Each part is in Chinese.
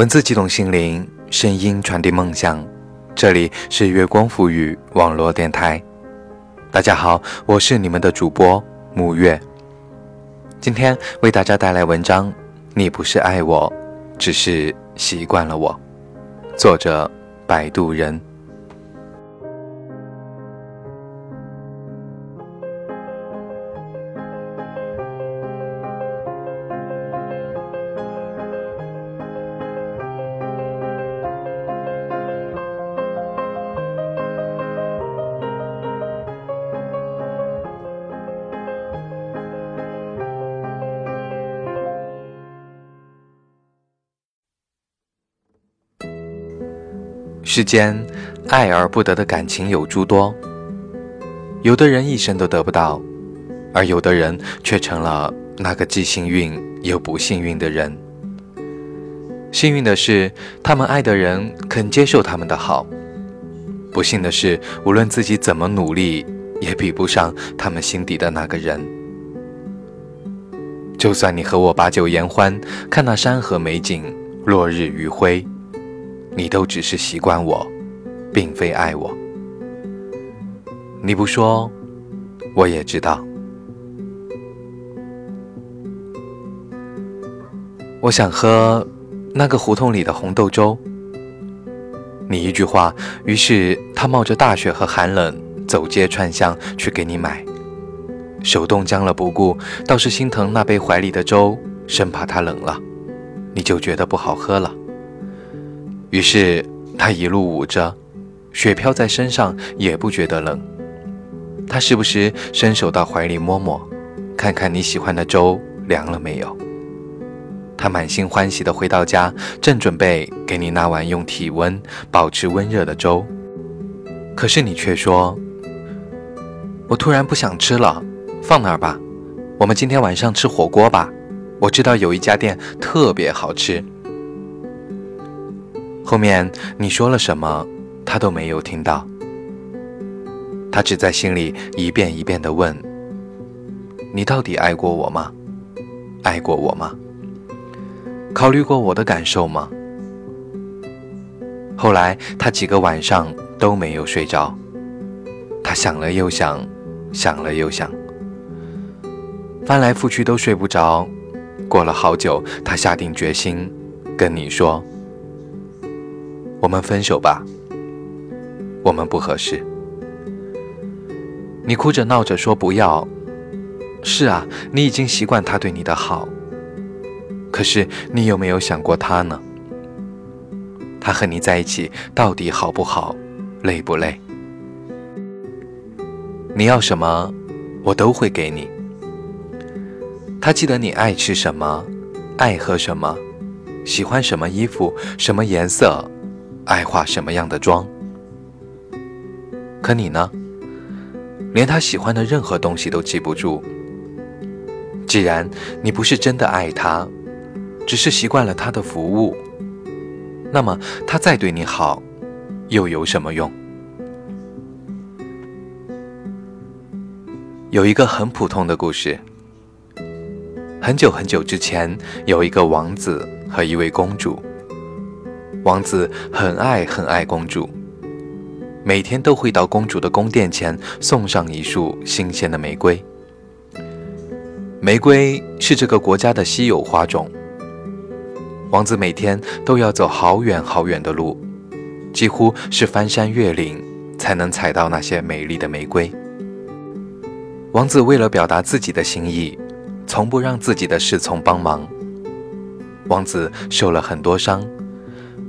文字激动心灵，声音传递梦想。这里是月光赋予网络电台。大家好，我是你们的主播沐月。今天为大家带来文章：你不是爱我，只是习惯了我。作者：摆渡人。世间爱而不得的感情有诸多，有的人一生都得不到，而有的人却成了那个既幸运又不幸运的人。幸运的是，他们爱的人肯接受他们的好；不幸的是，无论自己怎么努力，也比不上他们心底的那个人。就算你和我把酒言欢，看那山河美景，落日余晖。你都只是习惯我，并非爱我。你不说，我也知道。我想喝那个胡同里的红豆粥。你一句话，于是他冒着大雪和寒冷，走街串巷去给你买。手冻僵了不顾，倒是心疼那杯怀里的粥，生怕它冷了，你就觉得不好喝了。于是他一路捂着，雪飘在身上也不觉得冷。他时不时伸手到怀里摸摸，看看你喜欢的粥凉了没有。他满心欢喜地回到家，正准备给你那碗用体温保持温热的粥，可是你却说：“我突然不想吃了，放那儿吧。我们今天晚上吃火锅吧，我知道有一家店特别好吃。”后面你说了什么，他都没有听到。他只在心里一遍一遍地问：“你到底爱过我吗？爱过我吗？考虑过我的感受吗？”后来他几个晚上都没有睡着，他想了又想，想了又想，翻来覆去都睡不着。过了好久，他下定决心跟你说。我们分手吧，我们不合适。你哭着闹着说不要。是啊，你已经习惯他对你的好。可是你有没有想过他呢？他和你在一起到底好不好，累不累？你要什么，我都会给你。他记得你爱吃什么，爱喝什么，喜欢什么衣服，什么颜色。爱化什么样的妆？可你呢？连他喜欢的任何东西都记不住。既然你不是真的爱他，只是习惯了他的服务，那么他再对你好，又有什么用？有一个很普通的故事。很久很久之前，有一个王子和一位公主。王子很爱很爱公主，每天都会到公主的宫殿前送上一束新鲜的玫瑰。玫瑰是这个国家的稀有花种，王子每天都要走好远好远的路，几乎是翻山越岭才能采到那些美丽的玫瑰。王子为了表达自己的心意，从不让自己的侍从帮忙。王子受了很多伤。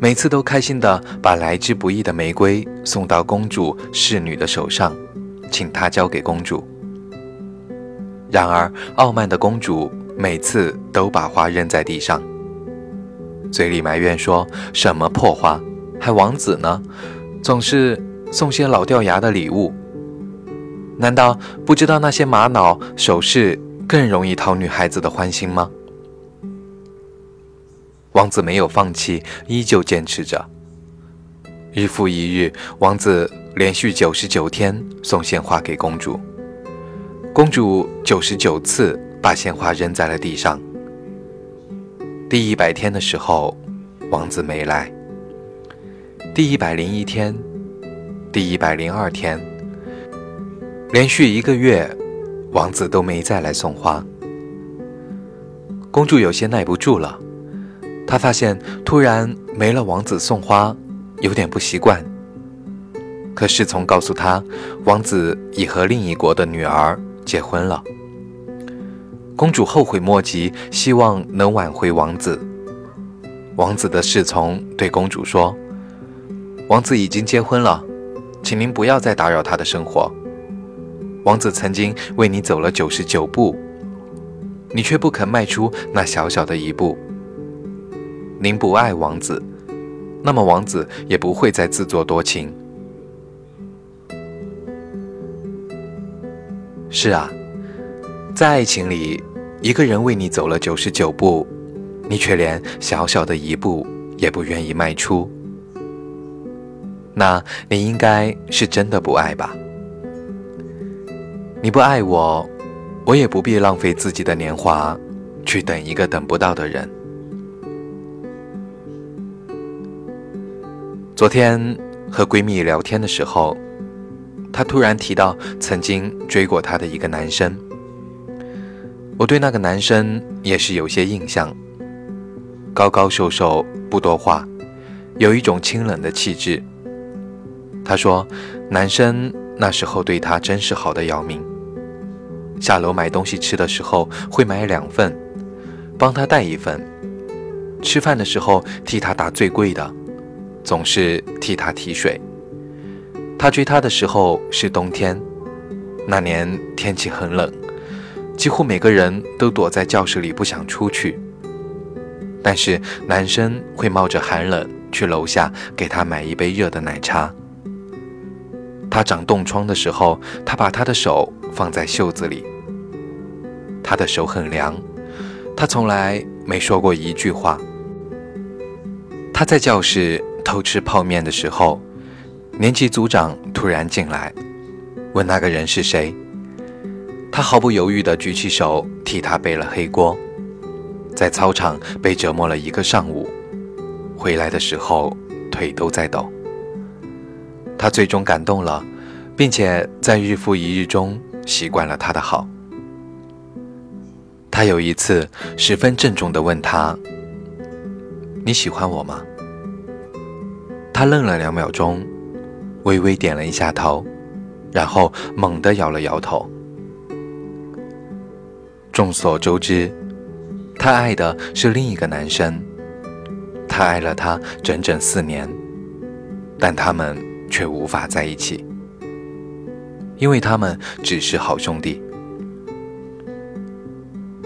每次都开心地把来之不易的玫瑰送到公主侍女的手上，请她交给公主。然而，傲慢的公主每次都把花扔在地上，嘴里埋怨说：“什么破花，还王子呢？总是送些老掉牙的礼物。难道不知道那些玛瑙首饰更容易讨女孩子的欢心吗？”王子没有放弃，依旧坚持着。日复一日，王子连续九十九天送鲜花给公主，公主九十九次把鲜花扔在了地上。第一百天的时候，王子没来。第一百零一天，第一百零二天，连续一个月，王子都没再来送花。公主有些耐不住了，她发现突然没了王子送花，有点不习惯。可侍从告诉她，王子已和另一国的女儿结婚了。公主后悔莫及，希望能挽回王子。王子的侍从对公主说。王子已经结婚了，请您不要再打扰他的生活。王子曾经为你走了九十九步，你却不肯迈出那小小的一步。您不爱王子，那么王子也不会再自作多情。是啊，在爱情里，一个人为你走了九十九步，你却连小小的一步也不愿意迈出。那你应该是真的不爱吧？你不爱我，我也不必浪费自己的年华去等一个等不到的人。昨天和闺蜜聊天的时候，她突然提到曾经追过她的一个男生。我对那个男生也是有些印象，高高瘦瘦，不多话，有一种清冷的气质。他说：“男生那时候对他真是好的要命。下楼买东西吃的时候会买两份，帮他带一份。吃饭的时候替他打最贵的，总是替他提水。他追她的时候是冬天，那年天气很冷，几乎每个人都躲在教室里不想出去。但是男生会冒着寒冷去楼下给她买一杯热的奶茶。”他长冻疮的时候，他把他的手放在袖子里。他的手很凉，他从来没说过一句话。他在教室偷吃泡面的时候，年级组长突然进来，问那个人是谁。他毫不犹豫地举起手替他背了黑锅，在操场被折磨了一个上午，回来的时候腿都在抖。他最终感动了，并且在日复一日中习惯了他的好。他有一次十分郑重地问他：“你喜欢我吗？”他愣了两秒钟，微微点了一下头，然后猛地摇了摇头。众所周知，他爱的是另一个男生，他爱了他整整四年，但他们。却无法在一起，因为他们只是好兄弟。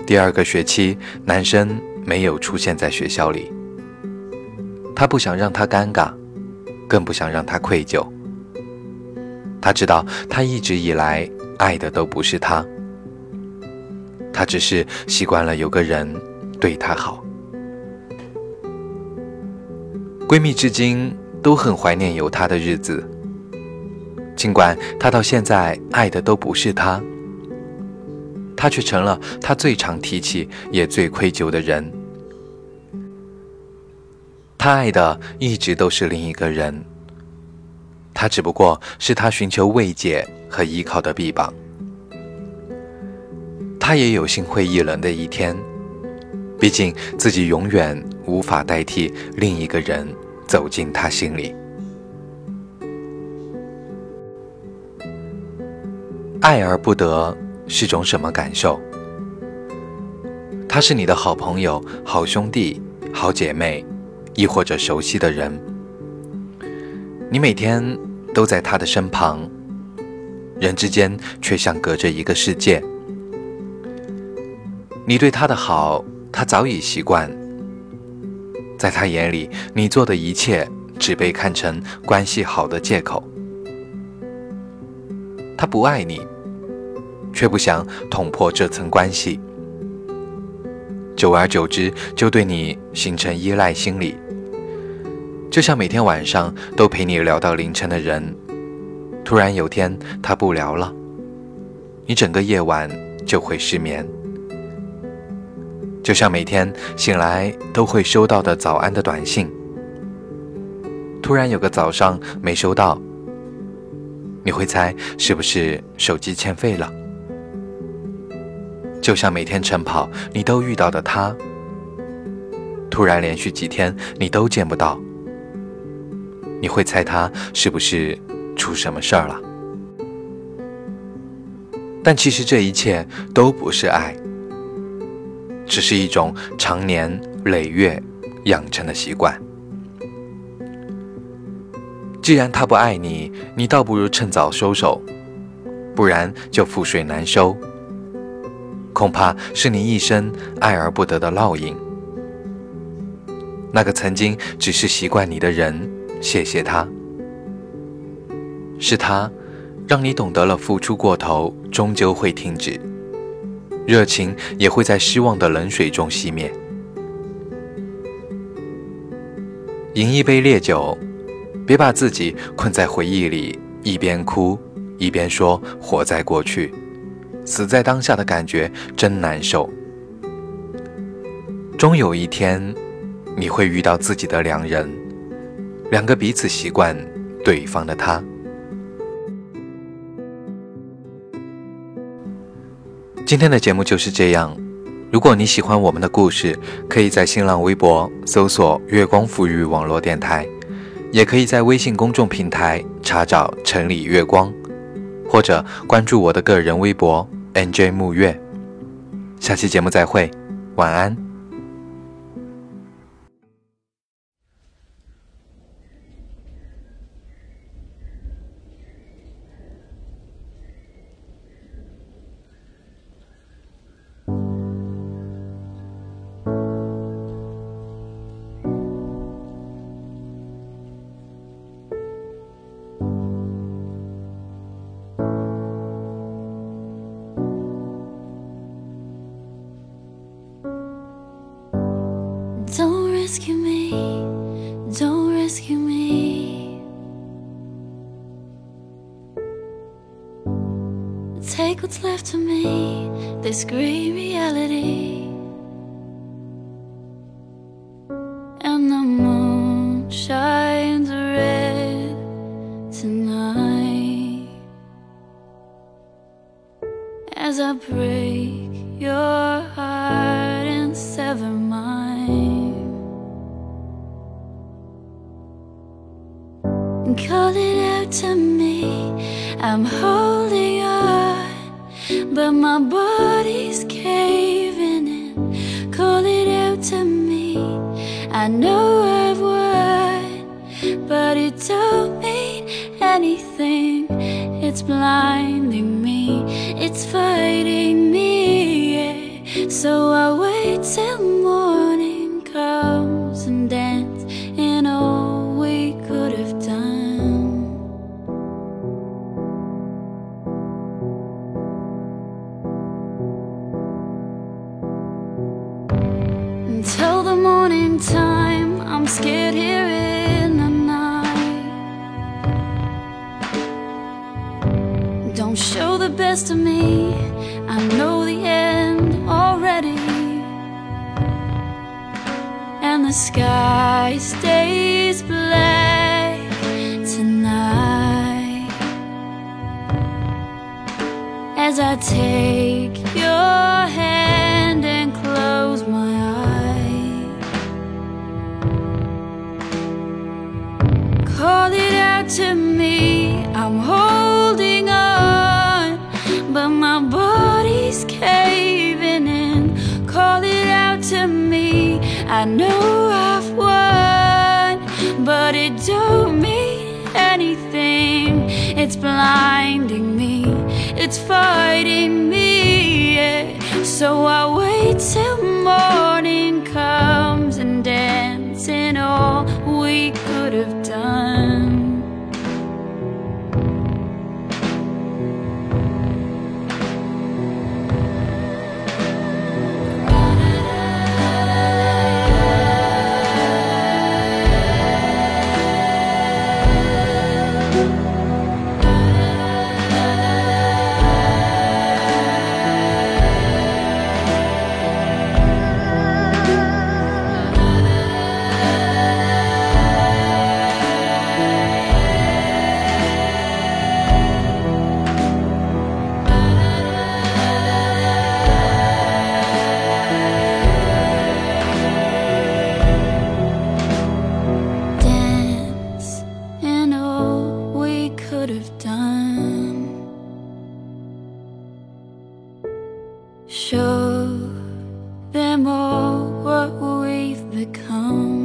第二个学期，男生没有出现在学校里。他不想让他尴尬，更不想让他愧疚。他知道，他一直以来爱的都不是他，他只是习惯了有个人对他好。闺蜜至今。都很怀念有他的日子，尽管他到现在爱的都不是他，他却成了他最常提起也最愧疚的人。他爱的一直都是另一个人，他只不过是他寻求慰藉和依靠的臂膀。他也有心灰意冷的一天，毕竟自己永远无法代替另一个人。走进他心里，爱而不得是种什么感受？他是你的好朋友、好兄弟、好姐妹，亦或者熟悉的人。你每天都在他的身旁，人之间却像隔着一个世界。你对他的好，他早已习惯。在他眼里，你做的一切只被看成关系好的借口。他不爱你，却不想捅破这层关系。久而久之，就对你形成依赖心理。就像每天晚上都陪你聊到凌晨的人，突然有天他不聊了，你整个夜晚就会失眠。就像每天醒来都会收到的早安的短信，突然有个早上没收到，你会猜是不是手机欠费了？就像每天晨跑你都遇到的他，突然连续几天你都见不到，你会猜他是不是出什么事儿了？但其实这一切都不是爱。只是一种长年累月养成的习惯。既然他不爱你，你倒不如趁早收手，不然就覆水难收。恐怕是你一生爱而不得的烙印。那个曾经只是习惯你的人，谢谢他。是他，让你懂得了付出过头终究会停止。热情也会在失望的冷水中熄灭。饮一杯烈酒，别把自己困在回忆里，一边哭一边说“活在过去，死在当下”的感觉真难受。终有一天，你会遇到自己的良人，两个彼此习惯对方的他。今天的节目就是这样。如果你喜欢我们的故事，可以在新浪微博搜索“月光抚育网络电台”，也可以在微信公众平台查找“城里月光”，或者关注我的个人微博 “nj 木月”。下期节目再会，晚安。Rescue me, don't rescue me. Take what's left of me, this gray reality. I know I've won But it don't mean anything It's blinding me It's fighting me yeah. So I wait till morning scared here in the night. Don't show the best of me. I know the end already. And the sky stays black tonight. As I take I know I've won But it don't mean anything It's blinding me It's fighting me yeah. So I all what we've become.